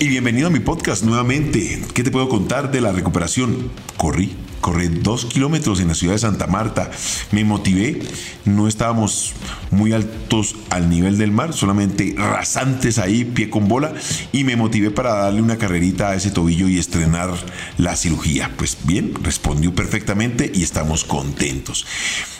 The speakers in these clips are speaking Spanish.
Y bienvenido a mi podcast nuevamente. ¿Qué te puedo contar de la recuperación? Corrí, corrí dos kilómetros en la ciudad de Santa Marta. Me motivé. No estábamos muy altos al nivel del mar, solamente rasantes ahí, pie con bola. Y me motivé para darle una carrerita a ese tobillo y estrenar la cirugía. Pues bien, respondió perfectamente y estamos contentos.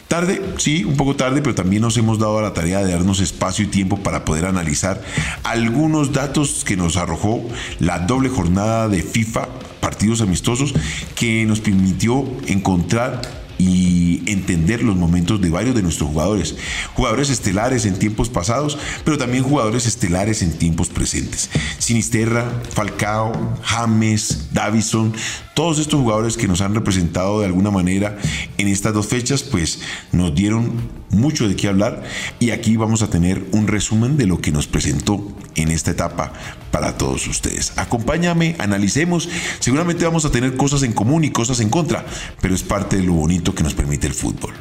Tarde, sí, un poco tarde, pero también nos hemos dado la tarea de darnos espacio y tiempo para poder analizar algunos datos que nos arrojó la doble jornada de FIFA, partidos amistosos, que nos permitió encontrar y entender los momentos de varios de nuestros jugadores. Jugadores estelares en tiempos pasados, pero también jugadores estelares en tiempos presentes. Sinisterra, Falcao, James, Davison, todos estos jugadores que nos han representado de alguna manera en estas dos fechas, pues nos dieron mucho de qué hablar y aquí vamos a tener un resumen de lo que nos presentó en esta etapa para todos ustedes. Acompáñame, analicemos, seguramente vamos a tener cosas en común y cosas en contra, pero es parte de lo bonito que nos permite el fútbol.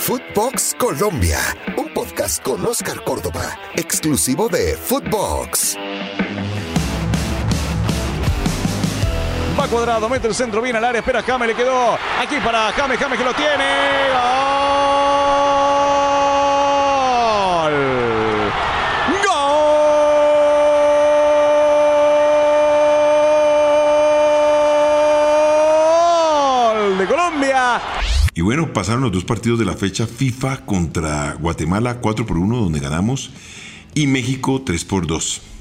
Footbox Colombia, un podcast con Oscar Córdoba, exclusivo de Footbox. Va cuadrado, mete el centro bien al área, espera Jame, le quedó aquí para Jame, Jame que lo tiene. ¡Gol! ¡Gol! De Colombia. Y bueno, pasaron los dos partidos de la fecha FIFA contra Guatemala 4 por 1 donde ganamos y México 3 por 2.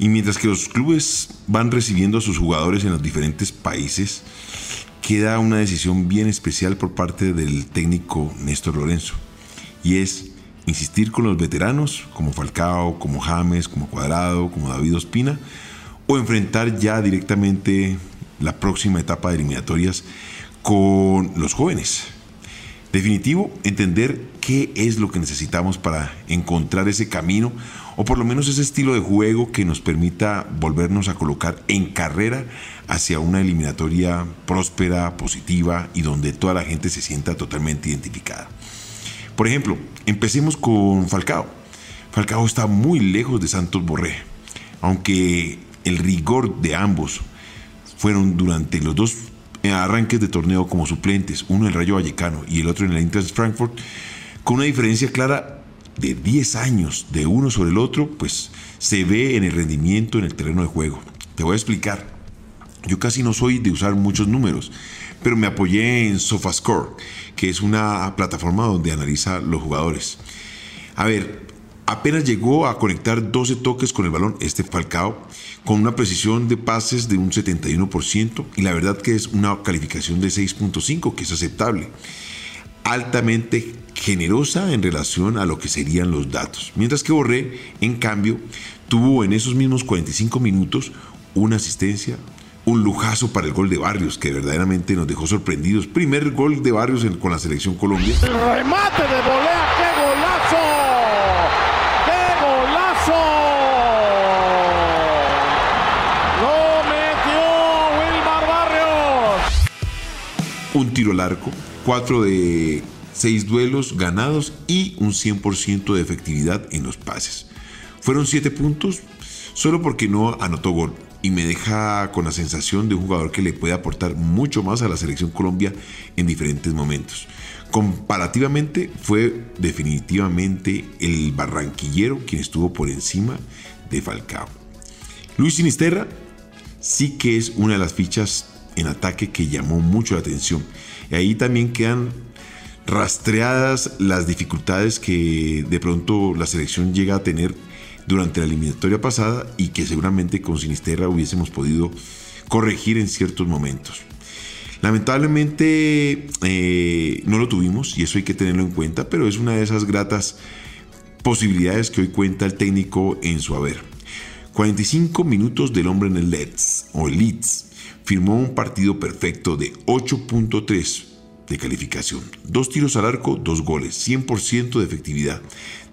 Y mientras que los clubes van recibiendo a sus jugadores en los diferentes países, queda una decisión bien especial por parte del técnico Néstor Lorenzo. Y es insistir con los veteranos, como Falcao, como James, como Cuadrado, como David Ospina, o enfrentar ya directamente la próxima etapa de eliminatorias con los jóvenes. Definitivo, entender qué es lo que necesitamos para encontrar ese camino o por lo menos ese estilo de juego que nos permita volvernos a colocar en carrera hacia una eliminatoria próspera, positiva y donde toda la gente se sienta totalmente identificada. Por ejemplo, empecemos con Falcao. Falcao está muy lejos de Santos Borré, aunque el rigor de ambos fueron durante los dos arranques de torneo como suplentes, uno en el Rayo Vallecano y el otro en el Eintracht Frankfurt, con una diferencia clara de 10 años de uno sobre el otro, pues se ve en el rendimiento en el terreno de juego. Te voy a explicar. Yo casi no soy de usar muchos números, pero me apoyé en SofaScore, que es una plataforma donde analiza los jugadores. A ver, apenas llegó a conectar 12 toques con el balón este Falcao, con una precisión de pases de un 71% y la verdad que es una calificación de 6.5 que es aceptable. Altamente generosa en relación a lo que serían los datos. Mientras que Borré, en cambio, tuvo en esos mismos 45 minutos una asistencia, un lujazo para el gol de Barrios, que verdaderamente nos dejó sorprendidos. Primer gol de Barrios con la selección Colombia. Remate de Un tiro al arco, 4 de 6 duelos ganados y un 100% de efectividad en los pases. Fueron 7 puntos solo porque no anotó gol y me deja con la sensación de un jugador que le puede aportar mucho más a la selección Colombia en diferentes momentos. Comparativamente fue definitivamente el barranquillero quien estuvo por encima de Falcao. Luis Sinisterra sí que es una de las fichas en ataque que llamó mucho la atención. Y ahí también quedan rastreadas las dificultades que de pronto la selección llega a tener durante la eliminatoria pasada y que seguramente con Sinisterra hubiésemos podido corregir en ciertos momentos. Lamentablemente eh, no lo tuvimos y eso hay que tenerlo en cuenta, pero es una de esas gratas posibilidades que hoy cuenta el técnico en su haber. 45 minutos del hombre en el Leeds o Leeds firmó un partido perfecto de 8.3 de calificación. Dos tiros al arco, dos goles, 100% de efectividad.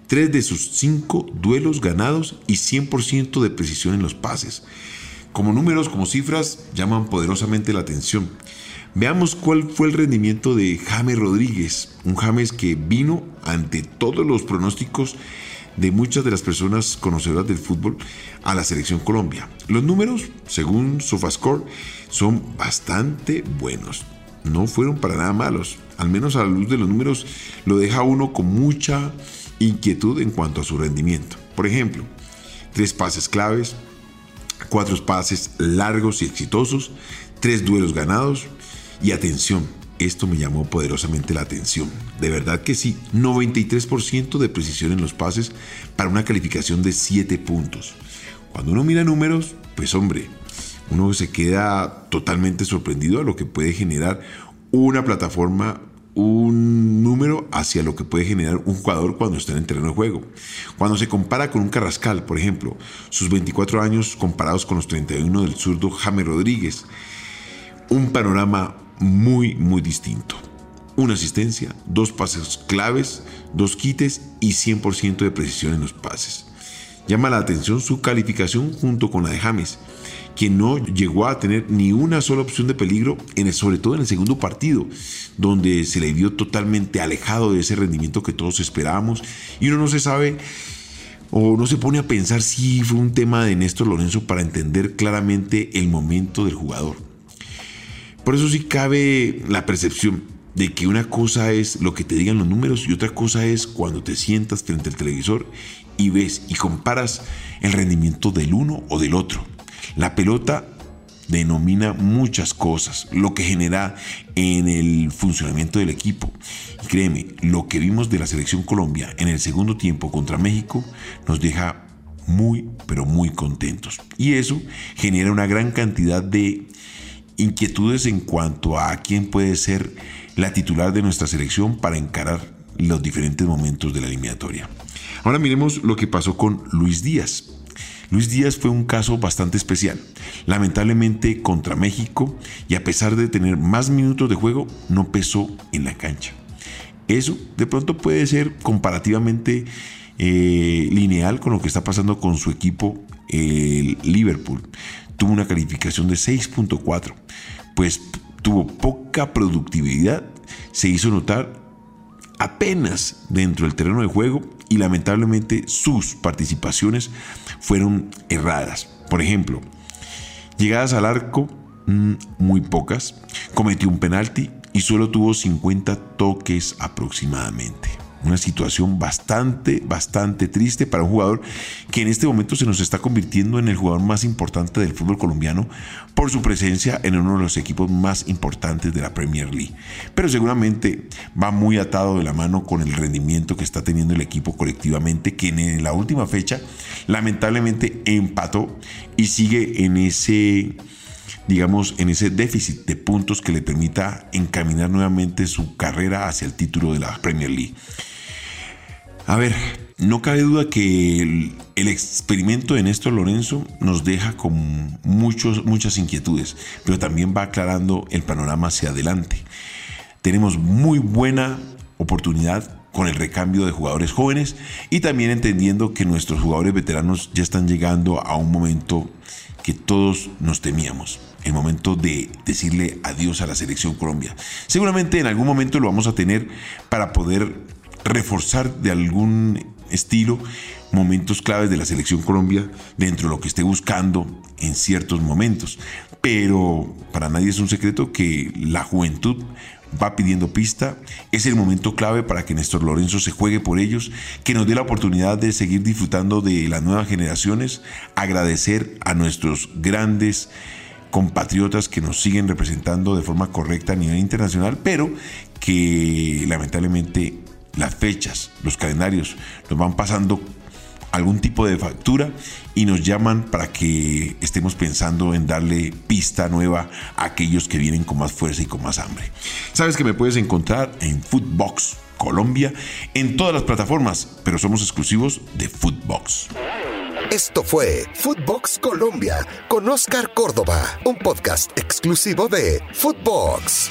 Tres de sus cinco duelos ganados y 100% de precisión en los pases. Como números, como cifras, llaman poderosamente la atención. Veamos cuál fue el rendimiento de James Rodríguez, un James que vino ante todos los pronósticos de muchas de las personas conocedoras del fútbol a la selección Colombia. Los números, según Sofascore, son bastante buenos. No fueron para nada malos. Al menos a la luz de los números lo deja uno con mucha inquietud en cuanto a su rendimiento. Por ejemplo, tres pases claves, cuatro pases largos y exitosos, tres duelos ganados y atención, esto me llamó poderosamente la atención. De verdad que sí, 93% de precisión en los pases para una calificación de 7 puntos. Cuando uno mira números, pues hombre, uno se queda totalmente sorprendido a lo que puede generar una plataforma, un número hacia lo que puede generar un jugador cuando está en el terreno de juego. Cuando se compara con un Carrascal, por ejemplo, sus 24 años comparados con los 31 del zurdo Jaime Rodríguez, un panorama muy, muy distinto. Una asistencia, dos pases claves, dos quites y 100% de precisión en los pases. Llama la atención su calificación junto con la de James, quien no llegó a tener ni una sola opción de peligro, en sobre todo en el segundo partido, donde se le vio totalmente alejado de ese rendimiento que todos esperábamos y uno no se sabe o no se pone a pensar si fue un tema de Néstor Lorenzo para entender claramente el momento del jugador. Por eso sí cabe la percepción de que una cosa es lo que te digan los números y otra cosa es cuando te sientas frente al televisor y ves y comparas el rendimiento del uno o del otro. La pelota denomina muchas cosas, lo que genera en el funcionamiento del equipo. Y créeme, lo que vimos de la selección Colombia en el segundo tiempo contra México nos deja muy, pero muy contentos. Y eso genera una gran cantidad de inquietudes en cuanto a quién puede ser la titular de nuestra selección para encarar los diferentes momentos de la eliminatoria. Ahora miremos lo que pasó con Luis Díaz. Luis Díaz fue un caso bastante especial. Lamentablemente contra México y a pesar de tener más minutos de juego, no pesó en la cancha. Eso de pronto puede ser comparativamente eh, lineal con lo que está pasando con su equipo, el Liverpool tuvo una calificación de 6.4, pues tuvo poca productividad, se hizo notar apenas dentro del terreno de juego y lamentablemente sus participaciones fueron erradas. Por ejemplo, llegadas al arco, mm, muy pocas, cometió un penalti y solo tuvo 50 toques aproximadamente. Una situación bastante, bastante triste para un jugador que en este momento se nos está convirtiendo en el jugador más importante del fútbol colombiano por su presencia en uno de los equipos más importantes de la Premier League. Pero seguramente va muy atado de la mano con el rendimiento que está teniendo el equipo colectivamente, que en la última fecha lamentablemente empató y sigue en ese digamos, en ese déficit de puntos que le permita encaminar nuevamente su carrera hacia el título de la Premier League. A ver, no cabe duda que el, experimento de Néstor Lorenzo nos deja con muchos, muchas inquietudes, pero también va aclarando el panorama hacia adelante. Tenemos muy buena oportunidad con el recambio de jugadores jóvenes y también entendiendo que nuestros jugadores veteranos ya están llegando a un momento que todos nos temíamos el momento de decirle adiós a la selección Colombia. Seguramente en algún momento lo vamos a tener para poder reforzar de algún estilo momentos claves de la selección Colombia dentro de lo que esté buscando en ciertos momentos. Pero para nadie es un secreto que la juventud va pidiendo pista. Es el momento clave para que Néstor Lorenzo se juegue por ellos, que nos dé la oportunidad de seguir disfrutando de las nuevas generaciones, agradecer a nuestros grandes compatriotas que nos siguen representando de forma correcta a nivel internacional, pero que lamentablemente las fechas, los calendarios nos van pasando algún tipo de factura y nos llaman para que estemos pensando en darle pista nueva a aquellos que vienen con más fuerza y con más hambre. Sabes que me puedes encontrar en Footbox Colombia en todas las plataformas, pero somos exclusivos de Footbox. Esto fue Footbox Colombia con Oscar Córdoba, un podcast exclusivo de Footbox.